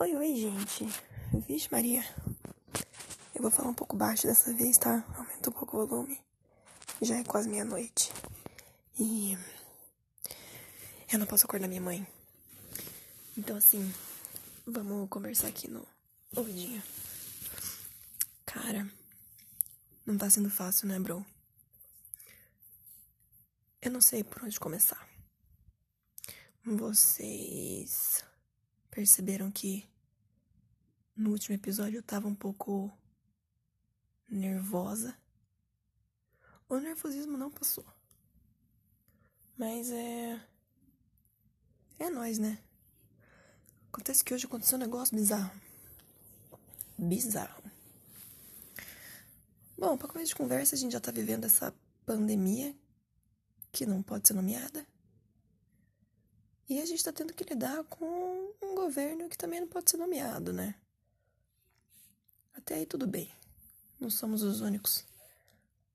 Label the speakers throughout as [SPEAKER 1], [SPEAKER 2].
[SPEAKER 1] Oi, oi, gente. Vixe, Maria. Eu vou falar um pouco baixo dessa vez, tá? Aumenta um pouco o volume. Já é quase meia-noite. E. Eu não posso acordar minha mãe. Então, assim, vamos conversar aqui no ouvidinho. Cara, não tá sendo fácil, né, bro? Eu não sei por onde começar. Vocês perceberam que no último episódio eu tava um pouco nervosa? O nervosismo não passou. Mas é. É nós, né? Acontece que hoje aconteceu um negócio bizarro. Bizarro. Bom, para começo de conversa, a gente já tá vivendo essa pandemia que não pode ser nomeada. E a gente está tendo que lidar com um governo que também não pode ser nomeado, né? Até aí tudo bem. Não somos os únicos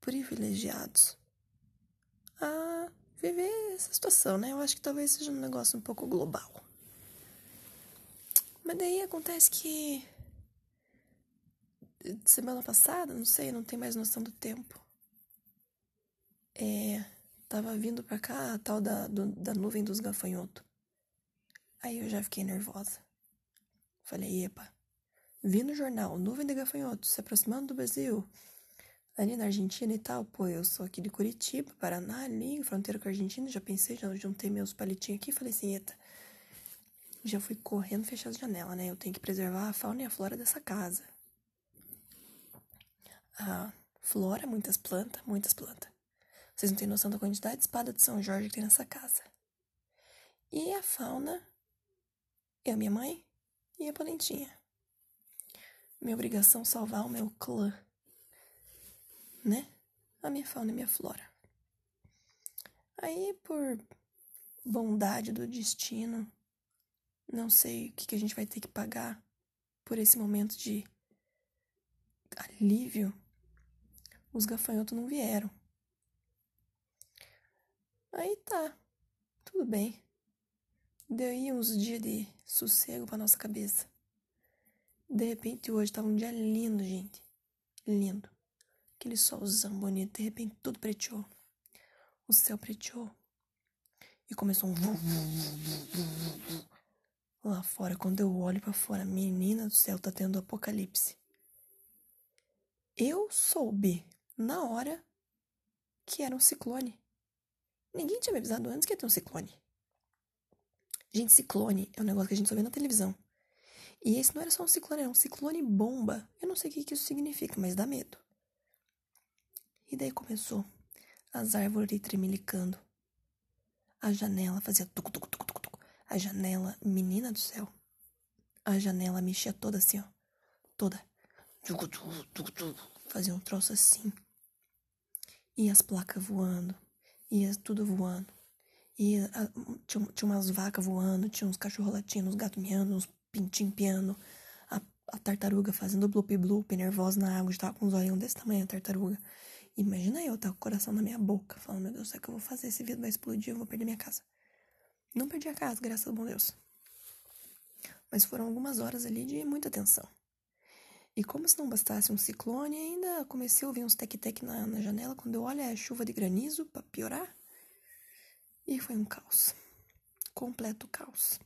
[SPEAKER 1] privilegiados a viver essa situação, né? Eu acho que talvez seja um negócio um pouco global. Mas daí acontece que semana passada, não sei, não tenho mais noção do tempo. É, Tava vindo pra cá a tal da, do, da nuvem dos gafanhotos. Aí eu já fiquei nervosa. Falei, epa, vi no jornal, nuvem de gafanhotos se aproximando do Brasil. Ali na Argentina e tal, pô, eu sou aqui de Curitiba, Paraná, ali, fronteira com a Argentina, já pensei, já juntei meus palitinhos aqui, falei assim, eita, já fui correndo fechar as janelas, né? Eu tenho que preservar a fauna e a flora dessa casa. A flora, muitas plantas, muitas plantas. Vocês não têm noção da quantidade de espada de São Jorge que tem nessa casa. E a fauna, eu, minha mãe e a Polentinha. Minha obrigação salvar o meu clã. Né? A minha fauna e minha flora. Aí, por bondade do destino, não sei o que a gente vai ter que pagar por esse momento de alívio. Os gafanhotos não vieram. Aí tá, tudo bem. Deu aí uns dias de sossego pra nossa cabeça. De repente hoje tava um dia lindo, gente. Lindo. Aquele solzão bonito, de repente tudo preteou. O céu preteou. E começou um lá fora. Quando eu olho para fora, menina do céu, tá tendo apocalipse. Eu soube na hora que era um ciclone. Ninguém tinha me avisado antes que ia ter um ciclone. Gente, ciclone é um negócio que a gente só vê na televisão. E esse não era só um ciclone, era um ciclone bomba. Eu não sei o que, isso significa, mas dá medo. E daí começou as árvores tremelicando. A janela fazia tuc, tuc, tuc, tuc, tuc. A janela, menina do céu. A janela mexia toda assim, ó. Toda. Fazia um troço assim. E as placas voando ia tudo voando. E a, tinha, tinha umas vacas voando, tinha uns cachorros latindo, uns gatos miando, uns pintinhos piando, a, a tartaruga fazendo bloop bloop, nervosa na água, estava com os olhinhos desse tamanho a tartaruga. Imagina eu, tá com o coração na minha boca, falando, meu Deus, o que eu vou fazer? Esse vidro vai explodir, eu vou perder minha casa. Não perdi a casa, graças a bom Deus. Mas foram algumas horas ali de muita tensão. E como se não bastasse um ciclone, ainda comecei a ouvir uns tec-tec na, na janela quando eu olho é chuva de granizo para piorar. E foi um caos. Completo caos.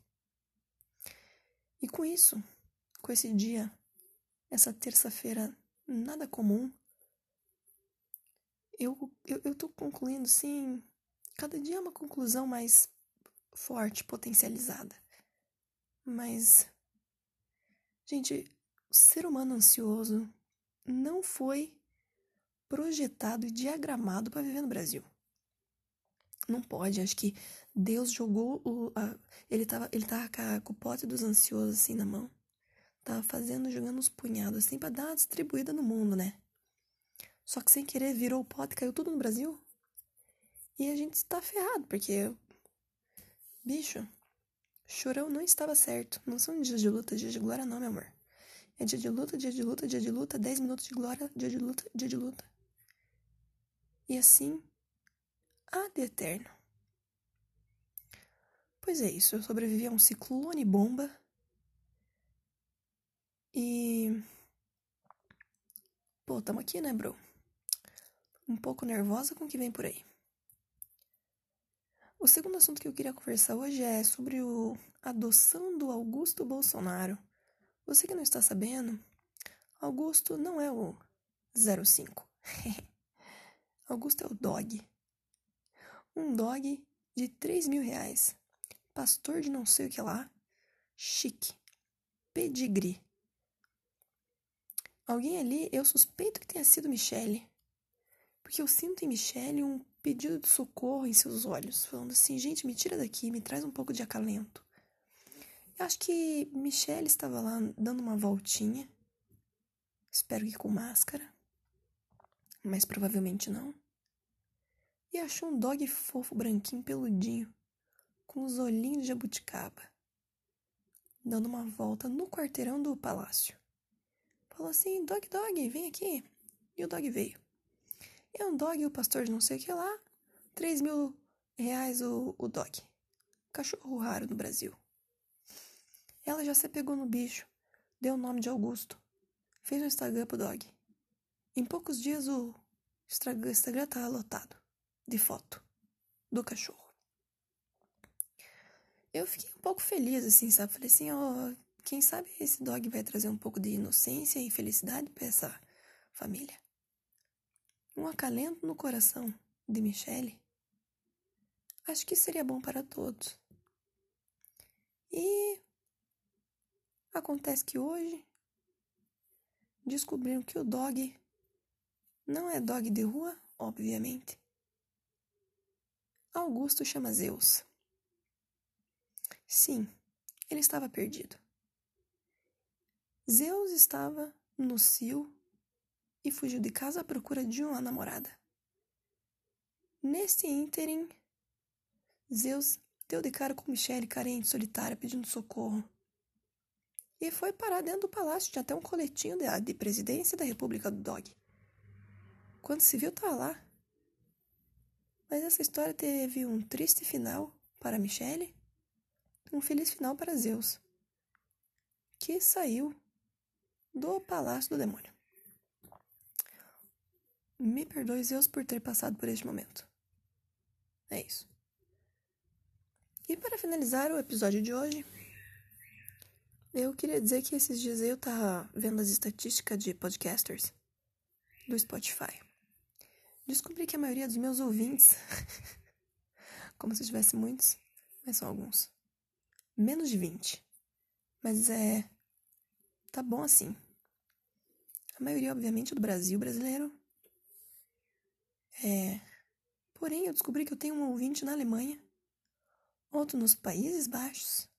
[SPEAKER 1] E com isso, com esse dia, essa terça-feira nada comum, eu, eu, eu tô concluindo, sim, cada dia é uma conclusão mais forte, potencializada. Mas, gente, o ser humano ansioso não foi projetado e diagramado para viver no Brasil. Não pode, acho que Deus jogou o. A, ele, tava, ele tava com o pote dos ansiosos assim na mão. Tava fazendo, jogando uns punhados assim para dar uma distribuída no mundo, né? Só que sem querer virou o pote caiu tudo no Brasil. E a gente está ferrado, porque. Bicho, chorão não estava certo. Não são dias de luta, dias de glória, não, meu amor. É dia de luta, dia de luta, dia de luta, 10 minutos de glória, dia de luta, dia de luta. E assim, de eterno. Pois é isso, eu sobrevivi a um ciclone bomba. E. Pô, tamo aqui, né, bro? Um pouco nervosa com o que vem por aí. O segundo assunto que eu queria conversar hoje é sobre o adoção do Augusto Bolsonaro. Você que não está sabendo, Augusto não é o 05. Augusto é o dog. Um dog de 3 mil reais. Pastor de não sei o que lá. Chique. Pedigree. Alguém ali, eu suspeito que tenha sido Michele. Porque eu sinto em Michele um pedido de socorro em seus olhos, falando assim: gente, me tira daqui, me traz um pouco de acalento. Eu acho que Michelle estava lá dando uma voltinha. Espero que com máscara. Mas provavelmente não. E achou um dog fofo, branquinho, peludinho, com os olhinhos de jabuticaba, dando uma volta no quarteirão do palácio. Falou assim: Dog, dog, vem aqui. E o dog veio. É um dog, o pastor de não sei o que lá, 3 mil reais o, o dog. Cachorro raro no Brasil. Ela já se pegou no bicho, deu o nome de Augusto, fez um Instagram pro dog. Em poucos dias o Instagram tá lotado de foto do cachorro. Eu fiquei um pouco feliz, assim, sabe? Falei assim, ó, quem sabe esse dog vai trazer um pouco de inocência e felicidade para essa família um acalento no coração de Michele, acho que seria bom para todos. E acontece que hoje descobriram que o dog não é dog de rua, obviamente. Augusto chama Zeus. Sim, ele estava perdido. Zeus estava no cio e fugiu de casa à procura de uma namorada. Nesse ínterim, Zeus deu de cara com Michelle carente, solitária, pedindo socorro. E foi parar dentro do palácio, tinha até um coletinho de, de presidência da República do Dog. Quando se viu, tá lá. Mas essa história teve um triste final para Michelle, um feliz final para Zeus, que saiu do palácio do demônio. Me perdoe, Zeus, por ter passado por este momento. É isso. E para finalizar o episódio de hoje, eu queria dizer que esses dias eu tava vendo as estatísticas de podcasters do Spotify. Descobri que a maioria dos meus ouvintes, como se tivesse muitos, mas são alguns, menos de 20. Mas é. Tá bom assim. A maioria, obviamente, do Brasil brasileiro é. Porém, eu descobri que eu tenho um ouvinte na Alemanha, outro nos Países Baixos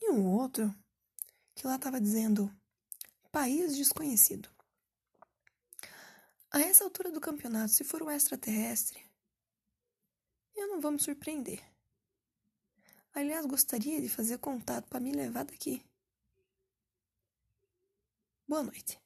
[SPEAKER 1] e um outro que lá estava dizendo país desconhecido. A essa altura do campeonato, se for um extraterrestre, eu não vou me surpreender. Aliás, gostaria de fazer contato para me levar daqui. Boa noite.